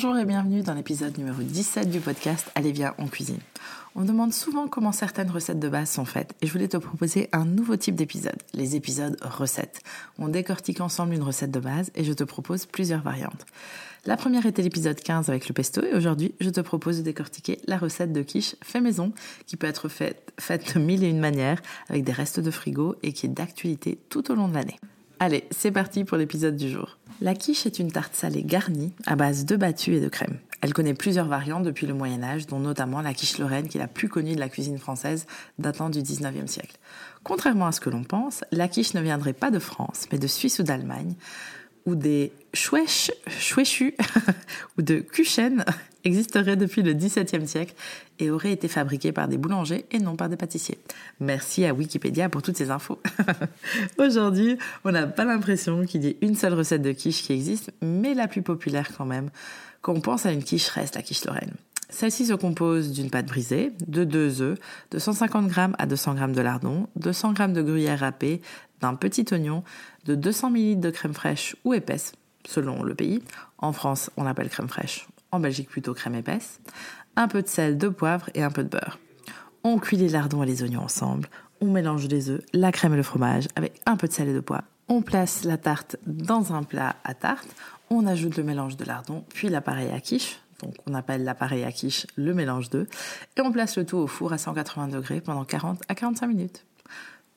Bonjour et bienvenue dans l'épisode numéro 17 du podcast Allez bien en cuisine. On demande souvent comment certaines recettes de base sont faites et je voulais te proposer un nouveau type d'épisode, les épisodes recettes. On décortique ensemble une recette de base et je te propose plusieurs variantes. La première était l'épisode 15 avec le pesto et aujourd'hui je te propose de décortiquer la recette de quiche fait maison qui peut être faite de mille et une manières avec des restes de frigo et qui est d'actualité tout au long de l'année. Allez, c'est parti pour l'épisode du jour. La quiche est une tarte salée garnie à base de battu et de crème. Elle connaît plusieurs variantes depuis le Moyen Âge, dont notamment la quiche lorraine, qui est la plus connue de la cuisine française datant du 19e siècle. Contrairement à ce que l'on pense, la quiche ne viendrait pas de France, mais de Suisse ou d'Allemagne, où des chouèches, chouéchus ou de kuchen existeraient depuis le XVIIe siècle et auraient été fabriqués par des boulangers et non par des pâtissiers. Merci à Wikipédia pour toutes ces infos. Aujourd'hui, on n'a pas l'impression qu'il y ait une seule recette de quiche qui existe, mais la plus populaire quand même. Quand on pense à une quiche, reste la quiche lorraine. Celle-ci se compose d'une pâte brisée, de deux œufs, de 150 g à 200 g de lardon, de 100 g de gruyère râpée, d'un petit oignon, de 200 ml de crème fraîche ou épaisse, selon le pays. En France, on l'appelle crème fraîche, en Belgique plutôt crème épaisse. Un peu de sel, de poivre et un peu de beurre. On cuit les lardons et les oignons ensemble. On mélange les œufs, la crème et le fromage avec un peu de sel et de poivre. On place la tarte dans un plat à tarte. On ajoute le mélange de lardons, puis l'appareil à quiche, donc on appelle l'appareil à quiche le mélange d'œufs, et on place le tout au four à 180 degrés pendant 40 à 45 minutes.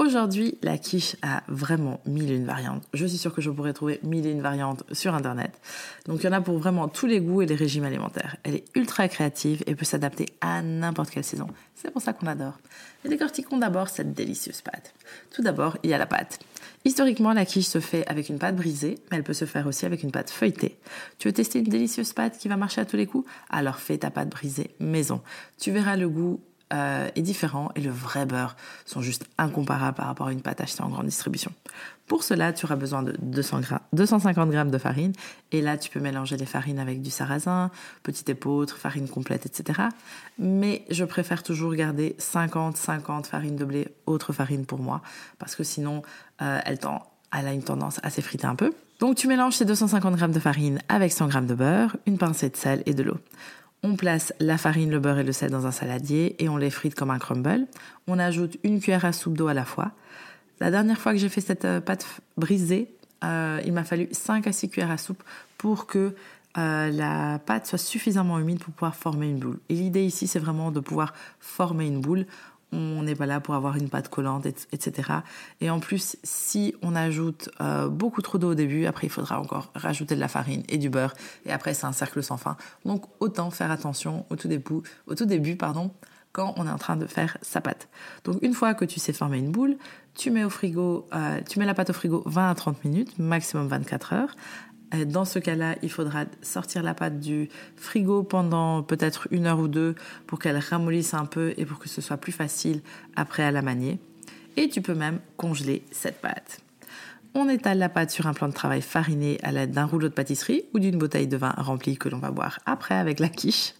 Aujourd'hui, la quiche a vraiment mille et une variantes. Je suis sûre que je pourrais trouver mille et une variantes sur Internet. Donc il y en a pour vraiment tous les goûts et les régimes alimentaires. Elle est ultra créative et peut s'adapter à n'importe quelle saison. C'est pour ça qu'on adore. Et décortiquons d'abord cette délicieuse pâte. Tout d'abord, il y a la pâte. Historiquement, la quiche se fait avec une pâte brisée, mais elle peut se faire aussi avec une pâte feuilletée. Tu veux tester une délicieuse pâte qui va marcher à tous les coups? Alors fais ta pâte brisée maison. Tu verras le goût euh, est différent et le vrai beurre sont juste incomparables par rapport à une pâte achetée en grande distribution. Pour cela, tu auras besoin de 200 250 g de farine et là, tu peux mélanger les farines avec du sarrasin, petit épeautre, farine complète, etc. Mais je préfère toujours garder 50-50 farine de blé, autre farine pour moi, parce que sinon, euh, elle, elle a une tendance à s'effriter un peu. Donc tu mélanges ces 250 g de farine avec 100 g de beurre, une pincée de sel et de l'eau. On place la farine, le beurre et le sel dans un saladier et on les frite comme un crumble. On ajoute une cuillère à soupe d'eau à la fois. La dernière fois que j'ai fait cette euh, pâte brisée, euh, il m'a fallu 5 à 6 cuillères à soupe pour que euh, la pâte soit suffisamment humide pour pouvoir former une boule. Et l'idée ici, c'est vraiment de pouvoir former une boule on n'est pas là pour avoir une pâte collante, etc. Et en plus, si on ajoute euh, beaucoup trop d'eau au début, après il faudra encore rajouter de la farine et du beurre, et après c'est un cercle sans fin. Donc autant faire attention au tout début, au tout début pardon, quand on est en train de faire sa pâte. Donc une fois que tu sais former une boule, tu mets au frigo, euh, tu mets la pâte au frigo 20 à 30 minutes, maximum 24 heures. Euh, dans ce cas-là, il faudra sortir la pâte du frigo pendant peut-être une heure ou deux pour qu'elle ramollisse un peu et pour que ce soit plus facile après à la manier. Et tu peux même congeler cette pâte. On étale la pâte sur un plan de travail fariné à l'aide d'un rouleau de pâtisserie ou d'une bouteille de vin remplie que l'on va boire après avec la quiche.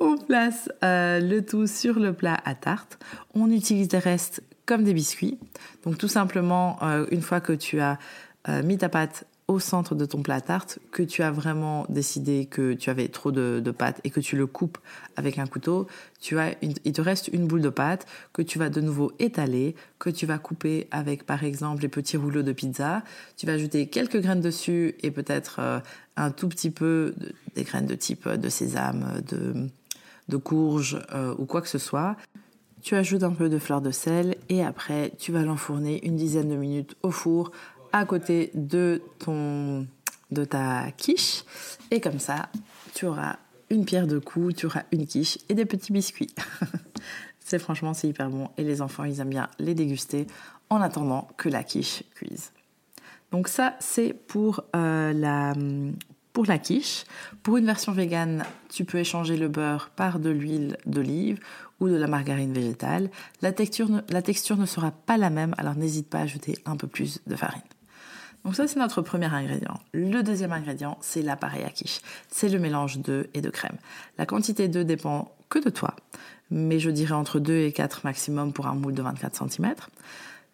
On place euh, le tout sur le plat à tarte. On utilise des restes comme des biscuits. Donc tout simplement, euh, une fois que tu as mis ta pâte au centre de ton plat tarte, que tu as vraiment décidé que tu avais trop de, pâte et que tu le coupes avec un couteau, tu as il te reste une boule de pâte que tu vas de nouveau étaler, que tu vas couper avec par exemple les petits rouleaux de pizza. Tu vas ajouter quelques graines dessus et peut-être euh, un tout petit peu des graines de type de sésame, de, de courge euh, ou quoi que ce soit. tu ajoutes un peu de fleur de sel et après tu vas l'enfourner une dizaine de minutes au four à côté de ton de ta quiche et comme ça tu auras une pierre de coups, tu auras une quiche et des petits biscuits. c'est franchement c'est hyper bon et les enfants ils aiment bien les déguster en attendant que la quiche cuise. Donc ça c'est pour euh, la pour la quiche. Pour une version végane, tu peux échanger le beurre par de l'huile d'olive ou de la margarine végétale. La texture, la texture ne sera pas la même, alors n'hésite pas à ajouter un peu plus de farine. Donc ça, c'est notre premier ingrédient. Le deuxième ingrédient, c'est l'appareil à quiche. C'est le mélange d'œufs et de crème. La quantité d'œufs dépend que de toi, mais je dirais entre 2 et 4 maximum pour un moule de 24 cm.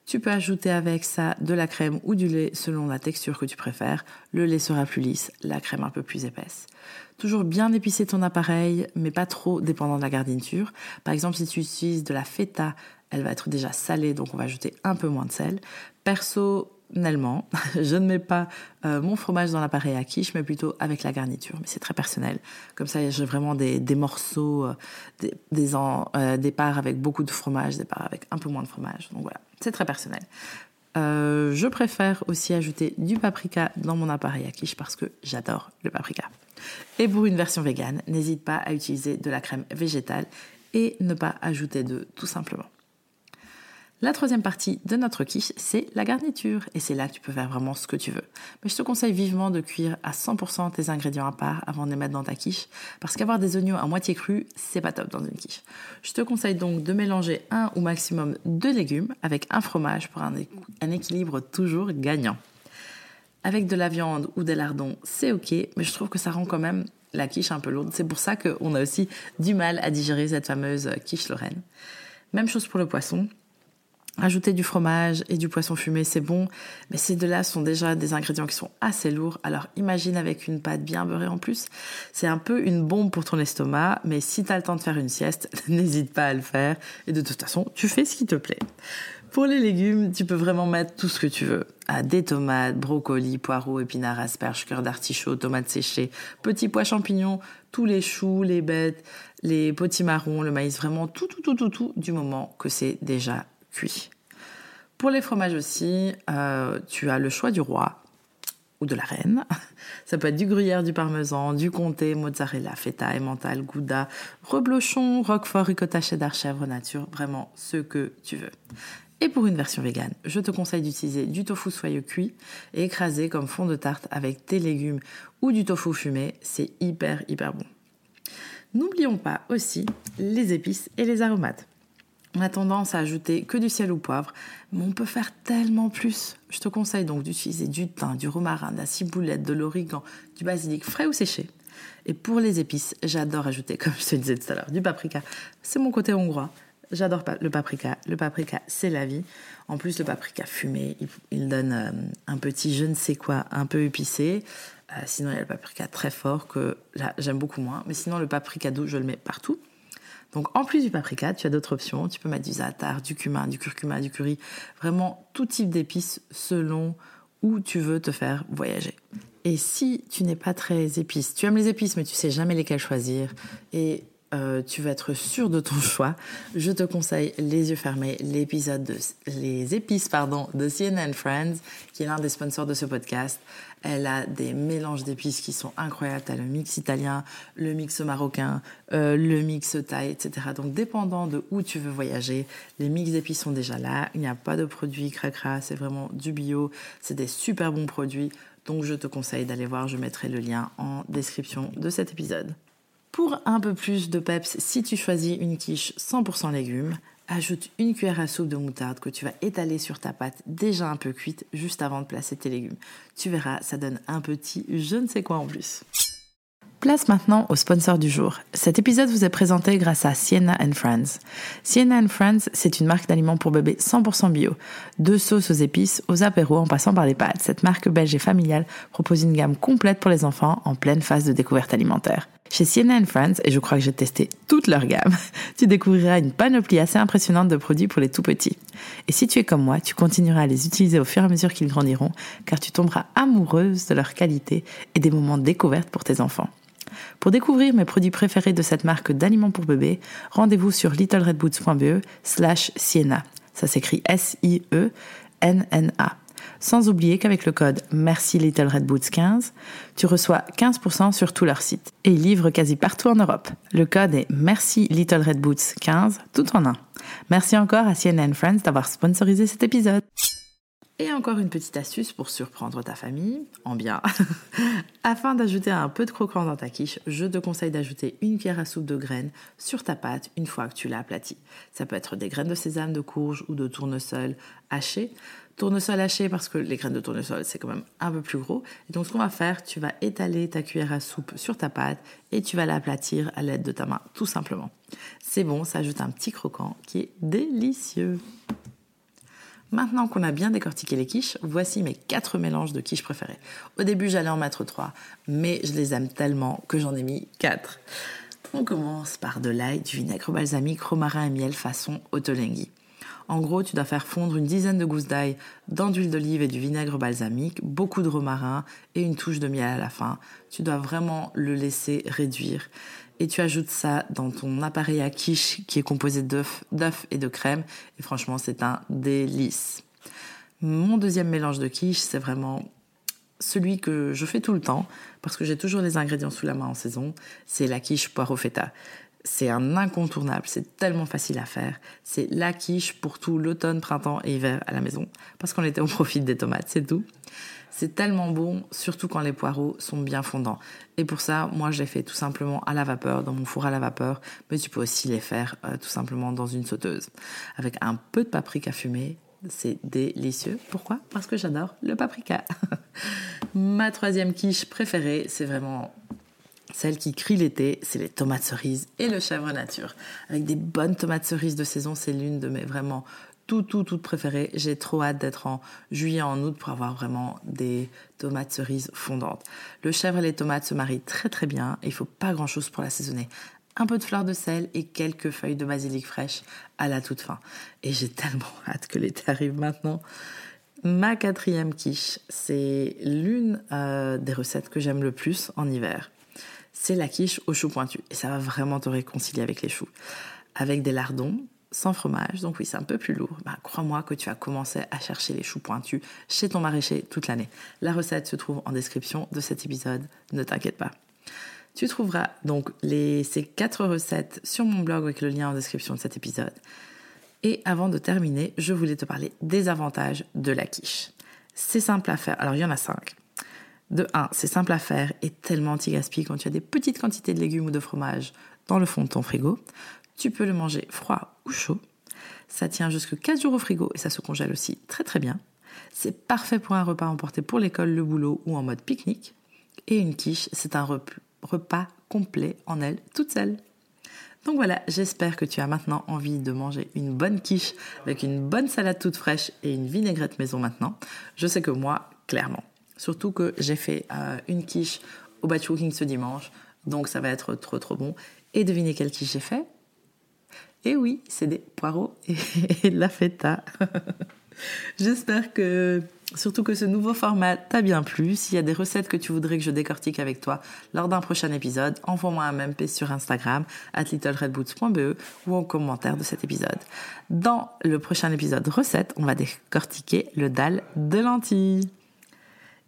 Tu peux ajouter avec ça de la crème ou du lait selon la texture que tu préfères. Le lait sera plus lisse, la crème un peu plus épaisse. Toujours bien épicer ton appareil, mais pas trop dépendant de la garniture. Par exemple, si tu utilises de la feta, elle va être déjà salée, donc on va ajouter un peu moins de sel. Perso, personnellement, je ne mets pas euh, mon fromage dans l'appareil à quiche, mais plutôt avec la garniture. Mais c'est très personnel. Comme ça, j'ai vraiment des, morceaux, euh, des, des, euh, des, parts avec beaucoup de fromage, des parts avec un peu moins de fromage. Donc voilà, c'est très personnel. je préfère aussi ajouter du paprika dans mon appareil à quiche parce que j'adore le paprika. Et pour une version végane, n'hésite pas à utiliser de la crème végétale et ne pas ajouter d'œufs tout simplement. La troisième partie de notre quiche, c'est la garniture. Et c'est là que tu peux faire vraiment ce que tu veux. Mais je te conseille vivement de cuire à 100% tes ingrédients à part avant de les mettre dans ta quiche. Parce qu'avoir des oignons à moitié crus, c'est pas top dans une quiche. Je te conseille donc de mélanger un ou maximum deux légumes avec un fromage pour un, un équilibre toujours gagnant. Avec de la viande ou des lardons, c'est ok, mais je trouve que ça rend quand même la quiche un peu lourde. C'est pour ça qu'on a aussi du mal à digérer cette fameuse quiche lorraine. Même chose pour le poisson. Ajouter du fromage et du poisson fumé, c'est bon, mais ces deux-là sont déjà des ingrédients qui sont assez lourds. Alors imagine avec une pâte bien beurrée en plus. C'est un peu une bombe pour ton estomac, mais si tu as le temps de faire une sieste, n'hésite pas à le faire. Et de toute façon, tu fais ce qui te plaît. Pour les légumes, tu peux vraiment mettre tout ce que tu veux. Ah, des tomates, brocolis, poireaux, épinards, asperges, cœur d'artichaut, tomates séchées, petits pois champignons, tous les choux, les bêtes, les potimarrons, le maïs, vraiment tout, tout, tout, tout, tout, du moment que c'est déjà cuit. Pour les fromages aussi, euh, tu as le choix du roi ou de la reine. Ça peut être du gruyère, du parmesan, du comté, mozzarella, feta, emmental, gouda, reblochon, roquefort, ricotta, cheddar, chèvre, nature, vraiment ce que tu veux. Et pour une version végane, je te conseille d'utiliser du tofu soyeux cuit et écrasé comme fond de tarte avec tes légumes ou du tofu fumé. C'est hyper, hyper bon. N'oublions pas aussi les épices et les aromates. On a tendance à ajouter que du sel ou poivre, mais on peut faire tellement plus. Je te conseille donc d'utiliser du thym, du romarin, de la ciboulette, de l'origan, du basilic frais ou séché. Et pour les épices, j'adore ajouter, comme je te disais tout à l'heure, du paprika. C'est mon côté hongrois. J'adore le paprika. Le paprika, c'est la vie. En plus, le paprika fumé, il, donne euh, un petit je ne sais quoi, un peu épicé. Euh, sinon, il y a le paprika très fort que j'aime beaucoup moins. Mais sinon, le paprika doux, je le mets partout. Donc en plus du paprika, tu as d'autres options. Tu peux mettre du za'atar, du cumin, du curcuma, du curry, vraiment tout type d'épices selon où tu veux te faire voyager. Et si tu n'es pas très épice, tu aimes les épices mais tu sais jamais lesquelles choisir euh, tu vas être sûr de ton choix, je te conseille les yeux fermés, l'épisode de les épices pardon de CNN Friends, qui est l'un des sponsors de ce podcast. Elle a des mélanges d'épices qui sont incroyables. T'as le mix italien, le mix marocain, euh, le mix thaï, etc. Donc dépendant de où tu veux voyager, les mix d'épices sont déjà là. Il n'y a pas de produits cracra, c'est vraiment du bio. C'est des super bons produits. Donc je te conseille d'aller voir, je mettrai le lien en description de cet épisode. Pour un peu plus de peps, si tu choisis une quiche 100% légumes, ajoute une cuillère à soupe de moutarde que tu vas étaler sur ta pâte déjà un peu cuite juste avant de placer tes légumes. Tu verras, ça donne un petit je ne sais quoi en plus. Place maintenant au sponsor du jour. Cet épisode vous est présenté grâce à Sienna and Friends. Sienna and Friends, c'est une marque d'aliments pour bébés 100% bio. De sauces aux épices, aux apéros en passant par les pâtes, cette marque belge et familiale propose une gamme complète pour les enfants en pleine phase de découverte alimentaire. Chez and Friends, et je crois que j'ai testé toute leur gamme, tu découvriras une panoplie assez impressionnante de produits pour les tout petits. Et si tu es comme moi, tu continueras à les utiliser au fur et à mesure qu'ils grandiront, car tu tomberas amoureuse de leur qualité et des moments de découverte pour tes enfants. Pour découvrir mes produits préférés de cette marque d'aliments pour bébés, rendez-vous sur littleredboots.be slash Sienna. Ça s'écrit S-I-E-N-N-A. Sans oublier qu'avec le code Merci Little Red Boots 15, tu reçois 15% sur tout leur site. Et ils livrent quasi partout en Europe. Le code est Merci Little Red Boots 15, tout en un. Merci encore à CNN Friends d'avoir sponsorisé cet épisode. Et encore une petite astuce pour surprendre ta famille, en bien. Afin d'ajouter un peu de croquant dans ta quiche, je te conseille d'ajouter une cuillère à soupe de graines sur ta pâte une fois que tu l'as aplatie. Ça peut être des graines de sésame, de courge ou de tournesol hachées. Tournesol haché parce que les graines de tournesol c'est quand même un peu plus gros. Et donc ce qu'on va faire, tu vas étaler ta cuillère à soupe sur ta pâte et tu vas l'aplatir à l'aide de ta main, tout simplement. C'est bon, ça ajoute un petit croquant qui est délicieux. Maintenant qu'on a bien décortiqué les quiches, voici mes quatre mélanges de quiches préférés. Au début, j'allais en mettre trois, mais je les aime tellement que j'en ai mis quatre. On commence par de l'ail, du vinaigre balsamique, romarin et miel façon Ottolenghi. En gros, tu dois faire fondre une dizaine de gousses d'ail dans d'huile d'olive et du vinaigre balsamique, beaucoup de romarin et une touche de miel à la fin. Tu dois vraiment le laisser réduire et tu ajoutes ça dans ton appareil à quiche qui est composé d'œufs, et de crème. Et franchement, c'est un délice. Mon deuxième mélange de quiche, c'est vraiment celui que je fais tout le temps parce que j'ai toujours les ingrédients sous la main en saison. C'est la quiche poire au feta. C'est un incontournable, c'est tellement facile à faire. C'est la quiche pour tout l'automne, printemps et hiver à la maison parce qu'on était au profit des tomates, c'est tout. C'est tellement bon, surtout quand les poireaux sont bien fondants. Et pour ça, moi, je les fais tout simplement à la vapeur, dans mon four à la vapeur, mais tu peux aussi les faire euh, tout simplement dans une sauteuse. Avec un peu de paprika fumé, c'est délicieux. Pourquoi? Parce que j'adore le paprika. Ma troisième quiche préférée, c'est vraiment celle qui crie l'été, c'est les tomates cerises et le chèvre nature. Avec des bonnes tomates cerises de saison, c'est l'une de mes vraiment tout, tout, tout préféré. J'ai trop hâte d'être en juillet, en août pour avoir vraiment des tomates cerises fondantes. Le chèvre et les tomates se marient très très bien il faut pas grand chose pour l'assaisonner. Un peu de fleur de sel et quelques feuilles de basilic fraîche à la toute fin. Et j'ai tellement hâte que l'été arrive maintenant. Ma quatrième quiche, c'est l'une euh, des recettes que j'aime le plus en hiver. C'est la quiche au chou pointu. Et ça va vraiment te réconcilier avec les choux. Avec des lardons, sans fromage, donc oui, c'est un peu plus lourd. Bah, crois-moi que tu as commencé à chercher les choux pointus chez ton maraîcher toute l'année. La recette se trouve en description de cet épisode, ne t'inquiète pas. Tu trouveras donc les, ces quatre recettes sur mon blog avec le lien en description de cet épisode. Et avant de terminer, je voulais te parler des avantages de la quiche. C'est simple à faire. Alors, il y en a cinq. De 1, c'est simple à faire et tellement anti-gaspi quand tu as des petites quantités de légumes ou de fromage dans le fond de ton frigo. Tu peux le manger froid ou chaud. Ça tient jusque 4 jours au frigo et ça se congèle aussi très très bien. C'est parfait pour un repas emporté pour l'école, le boulot ou en mode pique-nique. Et une quiche, c'est un repas complet en elle toute seule. Donc voilà, j'espère que tu as maintenant envie de manger une bonne quiche avec une bonne salade toute fraîche et une vinaigrette maison maintenant. Je sais que moi, clairement. Surtout que j'ai fait euh, une quiche au batch cooking ce dimanche, donc ça va être trop trop bon. Et devinez quelle quiche j'ai fait? Et oui, c'est des poireaux et, de la feta. J'espère que, surtout que ce nouveau format t'a bien plu. S'il y a des recettes que tu voudrais que je décortique avec toi lors d'un prochain épisode, envoie-moi un MP sur Instagram, at littleredboots.be ou en commentaire de cet épisode. Dans le prochain épisode recette, on va décortiquer le dalle de lentilles.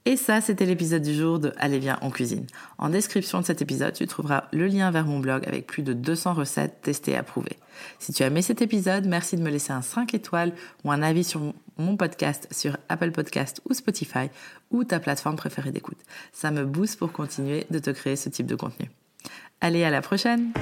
Et ça, c'était l'épisode du jour de Allez viens en cuisine. En description de cet épisode, tu trouveras le lien vers mon blog avec plus de 200 recettes testées et approuvées. Si tu as aimé cet épisode, merci de me laisser un 5 étoiles ou un avis sur mon podcast sur Apple Podcast ou Spotify ou ta plateforme préférée d'écoute. Ça me booste pour continuer de te créer ce type de contenu. Allez, à la prochaine!